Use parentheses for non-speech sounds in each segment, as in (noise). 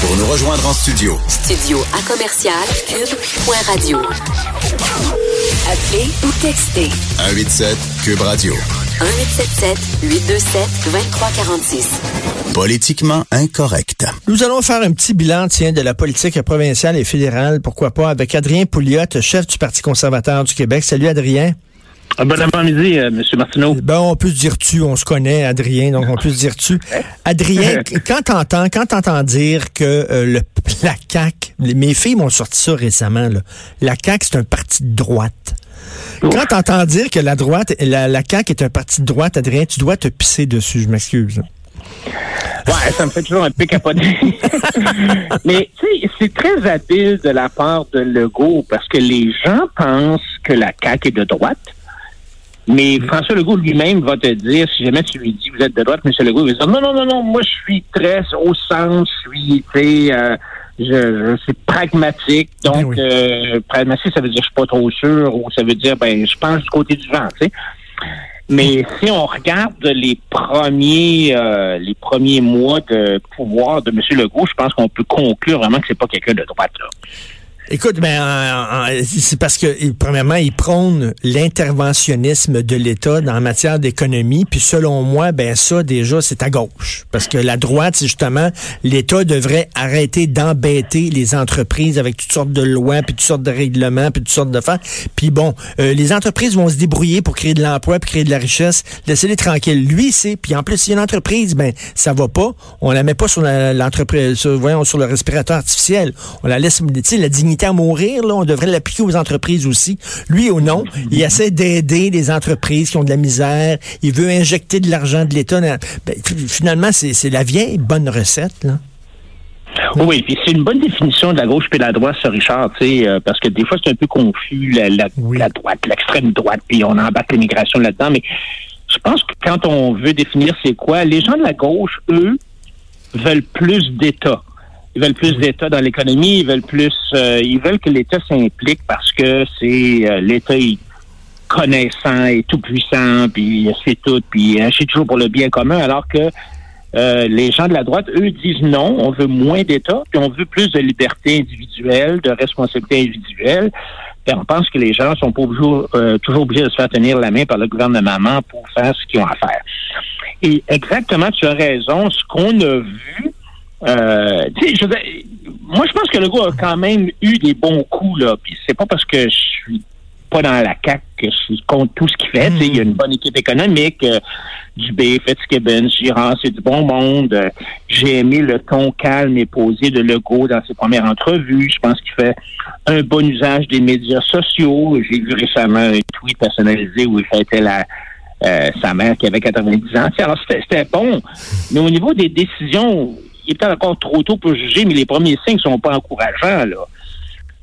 Pour nous rejoindre en studio. Studio à commercial cube.radio. Appelez ou textez. 187 Cube Radio. 1877 827 2346. Politiquement incorrect. Nous allons faire un petit bilan, tiens, de la politique provinciale et fédérale, pourquoi pas, avec Adrien Pouliot, chef du Parti conservateur du Québec. Salut, Adrien. Ah, bon après-midi, euh, M. Martineau. Ben, on peut se dire tu, on se connaît, Adrien, donc on peut se dire tu. (laughs) Adrien, quand t'entends, quand t'entends dire que euh, le, la CAQ, mes filles m'ont sorti ça récemment, là, la CAQ, c'est un parti de droite. Quand t'entends dire que la droite, la, la CAQ est un parti de droite, Adrien, tu dois te pisser dessus, je m'excuse. Ouais, ça me fait toujours un peu capoter. (laughs) Mais tu sais, c'est très habile de la part de Legault parce que les gens pensent que la CAQ est de droite. Mais François Legault lui-même va te dire, si jamais tu lui dis vous êtes de droite, M. Legault il va dire non, non, non, non, moi je suis très au sens, je suis, tu sais, euh, je, je suis pragmatique. Donc, Ben oui. euh, pragmatique, ça veut dire je suis pas trop sûr, ou ça veut dire ben je pense du côté du vent, tu sais. Mais si on regarde les premiers euh, les premiers mois de pouvoir de M. Legault, je pense qu'on peut conclure vraiment que c'est pas quelqu'un de droite là. Écoute, ben, en- en- c'est parce que, premièrement, il prône l'interventionnisme de l'État dans matière d'économie, puis selon moi, ben ça, déjà, c'est à gauche. Parce que la droite, c'est justement, l'État devrait arrêter d'embêter les entreprises avec toutes sortes de lois, puis toutes sortes de règlements, puis toutes sortes de faire. Puis bon, euh, les entreprises vont se débrouiller pour créer de l'emploi, puis créer de la richesse. Laissez-les tranquilles. Lui, c'est, puis en plus, si une entreprise, ben, ça va pas, on la met pas sur l'entreprise, voyons, sur le respirateur artificiel. On la laisse, tu sais, la dignité à mourir, là, on devrait l'appliquer aux entreprises aussi. Lui ou non, il essaie d'aider les entreprises qui ont de la misère. Il veut injecter de l'argent de l'État. dans- Ben, finalement, c'est la vieille bonne recette, là. Oui, puis c'est une bonne définition de la gauche puis de la droite, ça, Richard, tu sais, euh, parce que des fois, c'est un peu confus, la, la, Oui. la droite, l'extrême droite, puis on embarque l'immigration là-dedans, mais je pense que quand on veut définir c'est quoi, les gens de la gauche, eux, veulent plus d'État. Ils veulent plus d'État dans l'économie, ils veulent plus, euh, ils veulent que l'État s'implique parce que c'est euh, l'État est connaissant et tout puissant, puis c'est tout, puis agit toujours pour le bien commun, alors que euh, les gens de la droite, eux, disent non, on veut moins d'État, puis on veut plus de liberté individuelle, de responsabilité individuelle. Puis on pense que les gens sont pas toujours, euh, toujours obligés de se faire tenir la main par le gouvernement pour faire ce qu'ils ont à faire. Et exactement, tu as raison, ce qu'on a vu, euh, je veux moi, je pense que le a quand même eu des bons coups, là. Puis c'est pas parce que je suis pas dans la CAQ que je suis contre tout ce qu'il fait. Il y a une bonne équipe économique. euh, Dubé, Fitzgibbon, Girard, c'est du bon monde. Euh, J'ai aimé le ton calme et posé de Legault dans ses premières entrevues. Je pense qu'il fait un bon usage des médias sociaux. J'ai vu récemment un tweet personnalisé où il fêtait la, euh, sa mère qui avait 90 ans. Alors, c'était bon. Mais au niveau des décisions, il est encore trop tôt pour juger, mais les premiers signes sont pas encourageants, là.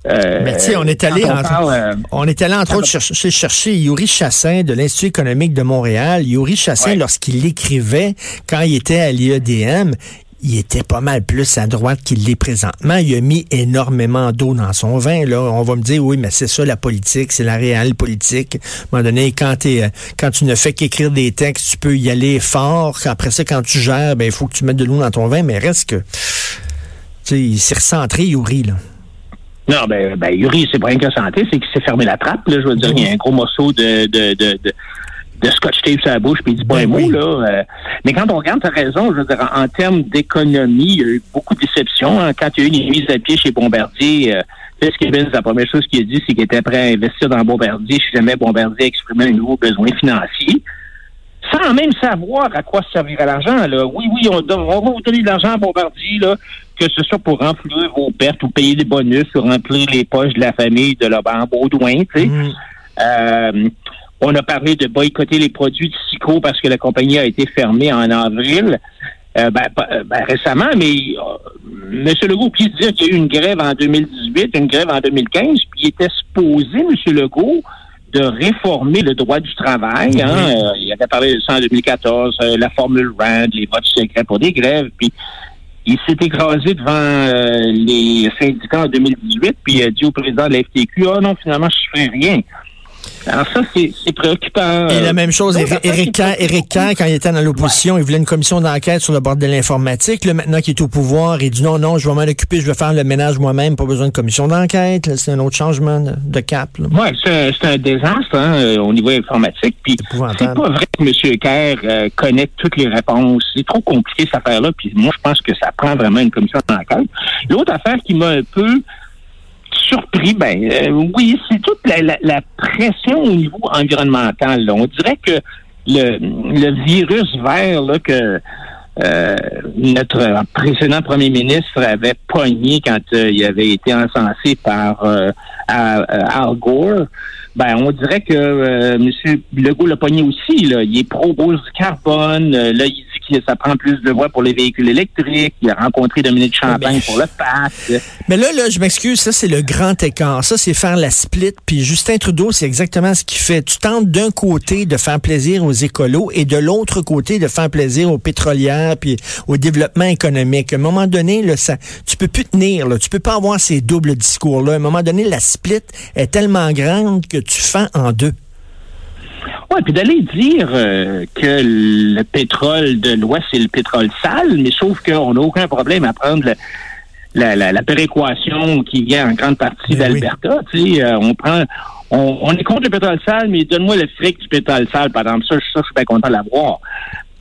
Euh, Mais tu sais, on est allé, on entre, parle, euh, on est allé entre autres chercher, chercher Yuri Chassin de l'Institut économique de Montréal. Yuri Chassin, Ouais. lorsqu'il écrivait, quand il était à l'IEDM, il était pas mal plus à droite qu'il l'est présentement. Il a mis énormément d'eau dans son vin. Là, on va me dire oui, mais c'est ça la politique, c'est la réelle politique. À un moment donné, quand, euh, tu ne fais qu'écrire des textes, tu peux y aller fort. Après ça, quand tu gères, ben il faut que tu mettes de l'eau dans ton vin. Mais reste que, il s'est recentré Yuri là. Non, ben, ben Yuri, c'est pas rien que santé, c'est qu'il s'est fermé la trappe. Là, je veux dire, il y a un gros morceau de, de, de, de scotch tape sur la bouche, puis il dit pas Ben un mot, là. euh. mais quand on regarde, tu as raison, je veux dire, en, termes d'économie, il y a eu beaucoup de déceptions. hein. Quand il y a eu une mise à pied chez Bombardier, euh, la première chose qu'il a dit, c'est qu'il était prêt à investir dans Bombardier si jamais Bombardier exprimait un nouveau besoin financier. Sans même savoir à quoi servirait l'argent, là. Oui, oui, on, on va vous donner de l'argent à Bombardier, là, que ce soit pour remplir vos pertes ou payer des bonus ou remplir les poches de la famille de Laurent Baudouin, tu sais. Mm. Euh, on a parlé de boycotter les produits de Cico parce que la compagnie a été fermée en avril. Euh, ben, euh, ben, récemment, mais euh, M. Legault puis dire qu'il y a eu une grève en 2018, une grève en 2015, puis il était supposé, M. Legault, de réformer le droit du travail. Hein? Euh, il avait parlé de ça en 2014, euh, la formule RAND, les votes secrets pour des grèves, puis il s'est écrasé devant les syndicats en 2018, puis il a dit au président de la FTQ, « Ah non, finalement, je ne fais rien. » Alors ça, c'est préoccupant. Et la même chose, préoccupe Éric Kerr, quand il était dans l'opposition, il voulait une commission d'enquête sur le bord de l'informatique. Maintenant qu'il est au pouvoir, il dit non, non, je vais m'en occuper, je vais faire le ménage moi-même, pas besoin de commission d'enquête. C'est un autre changement de, de cap. Ouais, c'est un, désastre hein, euh, au niveau informatique. Puis c'est pas vrai que M. Kerr euh, connaît toutes les réponses. C'est trop compliqué cette affaire-là. Puis moi, je pense que ça prend vraiment une commission d'enquête. L'autre affaire qui m'a un peu surpris, ben euh, oui, c'est toute la, pression au niveau environnemental. On dirait que le, virus vert là, que euh, notre précédent premier ministre avait pogné quand euh, il avait été encensé par Al Gore, ben on dirait que M. Legault l'a pogné aussi. Là. Il est pro-bourse du carbone. Là, il ça prend plus de voix pour les véhicules électriques. Il a rencontré Dominique Champagne mais- pour le PAC. Mais là, là, je m'excuse, ça, c'est le grand écart. Ça, c'est faire la split. Puis Justin Trudeau, c'est exactement ce qu'il fait. Tu tentes d'un côté de faire plaisir aux écolos et de l'autre côté de faire plaisir aux pétrolières puis au développement économique. À un moment donné, là, ça, tu peux plus tenir. Là. Tu peux pas avoir ces doubles discours-là. À un moment donné, la split est tellement grande que tu fends en deux. Oui, puis d'aller dire euh, que le pétrole de l'Ouest, c'est le pétrole sale, mais sauf qu'on n'a aucun problème à prendre le- la, la, la péréquation qui vient en grande partie Ben oui. d'Alberta. Euh, on prend, on, on est contre le pétrole sale, mais donne-moi le fric du pétrole sale, par exemple. Ça, ça, je suis bien content de l'avoir.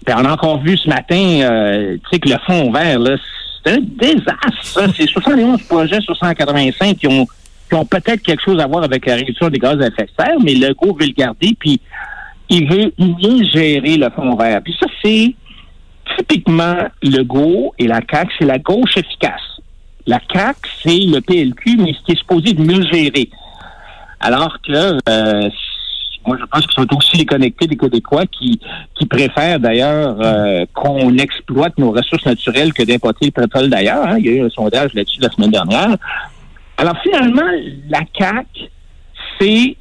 Puis on a encore vu ce matin, euh, tu sais, que le fond vert, là, c'est un désastre. C'est 71 projets sur 185 qui ont, qui ont peut-être quelque chose à voir avec la réduction des gaz à effet de serre, mais le go veut le garder, puis il veut bien gérer le fond vert. Puis ça, c'est typiquement le GO et la CAQ, c'est la gauche efficace. La CAQ, c'est le PLQ, mais ce qui est supposé de mieux gérer. Alors que euh, moi, je pense qu'ils sont aussi les connectés des Québécois qui, qui préfèrent d'ailleurs euh, qu'on exploite nos ressources naturelles que d'importer le pétrole d'ailleurs. hein. Il y a eu un sondage là-dessus la semaine dernière. Alors finalement, la CAQ, c'est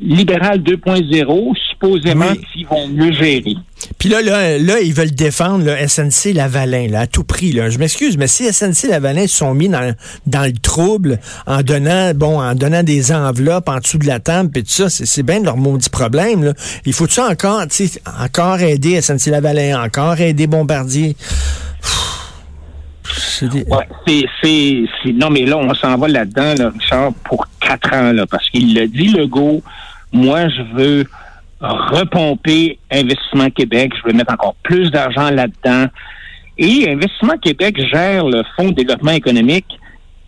libéral 2.0, supposément Oui. qu'ils vont mieux gérer. Puis là, là, là, ils veulent défendre le SNC Lavalin, là, à tout prix. Là. Je m'excuse, mais si SNC Lavalin se sont mis dans, dans le trouble en donnant, bon, en donnant des enveloppes en dessous de la table, puis tout ça, c'est, bien leur maudit problème. Là. Il faut ça encore, encore aider SNC Lavalin, encore aider Bombardier. Des- Ouais, c'est- non, mais là, on s'en va là-dedans, là, Richard, pour quatre ans, là, parce qu'il l'a dit, Legault, moi, je veux repomper Investissement Québec, je veux mettre encore plus d'argent là-dedans. Et Investissement Québec gère le Fonds de développement économique,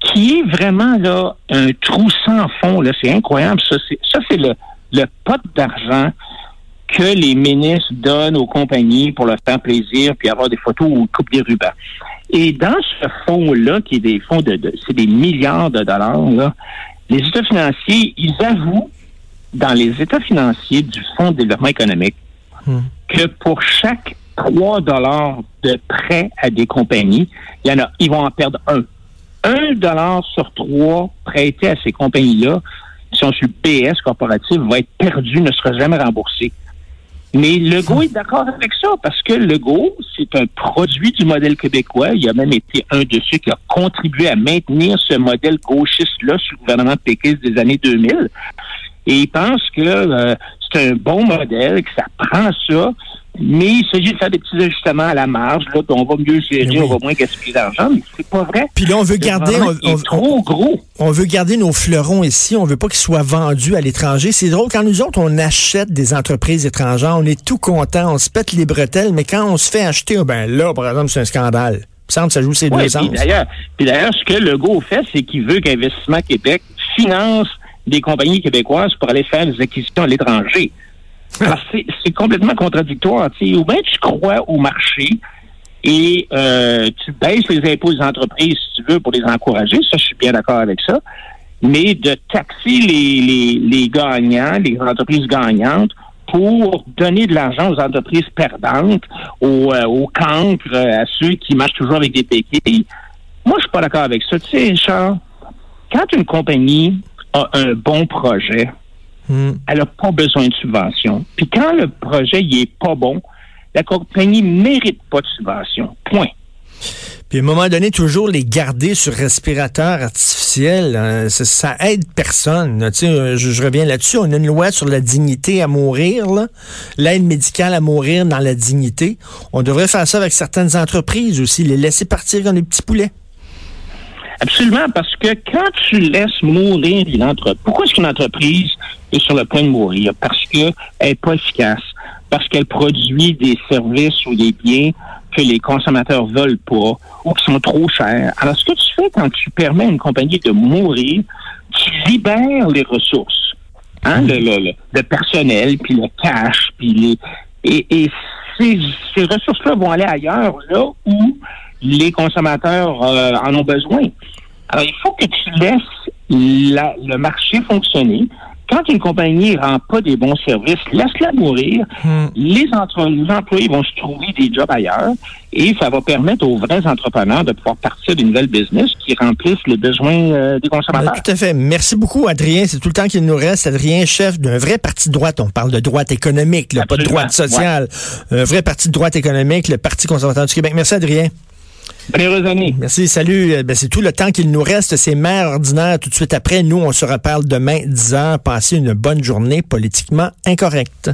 qui est vraiment, là, un trou sans fond, là, c'est incroyable, ça, c'est, ça, c'est le, pot d'argent que les ministres donnent aux compagnies pour leur faire plaisir, puis avoir des photos ou couper des rubans. Et dans ce fonds-là, qui est des fonds de, de- c'est des milliards de dollars, là, les États financiers, ils avouent dans les États financiers du Fonds de développement économique Hmm. que pour chaque 3 dollars de prêt à des compagnies, il y en a, ils vont en perdre un. Un dollar sur trois prêté à ces compagnies-là, qui sont sur PS corporatif, va être perdu, ne sera jamais remboursé. Mais Legault est d'accord avec ça parce que Legault, c'est un produit du modèle québécois. Il a même été un de ceux qui a contribué à maintenir ce modèle gauchiste-là sous le gouvernement péquiste des années 2000. Et il pense que euh, c'est un bon modèle, que ça prend ça, mais il s'agit de faire des petits ajustements à la marge, là, on va mieux gérer, oui. on va moins gaspiller d'argent, mais c'est pas vrai. Puis là, on veut garder, on, trop gros. on veut garder nos fleurons ici. On veut pas qu'ils soient vendus à l'étranger. C'est drôle, quand nous autres, on achète des entreprises étrangères, on est tout content, on se pète les bretelles, mais quand on se fait acheter, oh, ben là, par exemple, c'est un scandale. Il me semble que ça joue ces Ouais, deux sens. puis d'ailleurs, puis d'ailleurs, ce que Legault fait, c'est qu'il veut qu'Investissement Québec finance des compagnies québécoises pour aller faire des acquisitions à l'étranger. Alors, c'est complètement contradictoire. Ou bien tu crois au marché et euh, tu baisses les impôts des entreprises si tu veux pour les encourager. Ça, je suis bien d'accord avec ça. Mais de taxer les, les, les gagnants, les entreprises gagnantes, pour donner de l'argent aux entreprises perdantes, aux, euh, aux cancres, à ceux qui marchent toujours avec des péquilles. Moi, je suis pas d'accord avec ça. Tu sais, Charles, quand une compagnie a un bon projet, Hmm. elle n'a pas besoin de subvention. Puis quand le projet il est pas bon, la compagnie mérite pas de subvention. Point. Puis à un moment donné, toujours les garder sur respirateur artificiel, hein, ça, ça, aide personne. Tu sais, je, je, reviens là-dessus. On a une loi sur la dignité à mourir, l'aide médicale à mourir dans la dignité. On devrait faire ça avec certaines entreprises aussi, les laisser partir comme des petits poulets. Absolument, parce que quand tu laisses mourir une entreprise, pourquoi est-ce qu'une entreprise est sur le point de mourir? Parce qu'elle n'est pas efficace, parce qu'elle produit des services ou des biens que les consommateurs veulent pas ou qui sont trop chers. Alors, ce que tu fais quand tu permets à une compagnie de mourir, tu libères les ressources, hein, le, personnel, puis le cash, puis les... Et, et ces, ces ressources-là vont aller ailleurs, là où les consommateurs euh, en ont besoin. Alors, il faut que tu laisses la, le marché fonctionner. Quand une compagnie ne rend pas des bons services, laisse-la mourir. Hmm. Les, entre, les employés vont se trouver des jobs ailleurs et ça va permettre aux vrais entrepreneurs de pouvoir partir d'une nouvelle business qui remplissent les besoins euh, des consommateurs. tout à fait. Merci beaucoup, Adrien. C'est tout le temps qu'il nous reste. Adrien, chef d'un vrai parti de droite. On parle de droite économique, là, pas de droite sociale. Ouais. Un vrai parti de droite économique, le Parti conservateur du Québec. Merci, Adrien. Merci, salut. Ben, c'est tout le temps qu'il nous reste. C'est mère ordinaire tout de suite après. Nous, on se reparle demain, 10 heures. Passez une bonne journée politiquement incorrecte.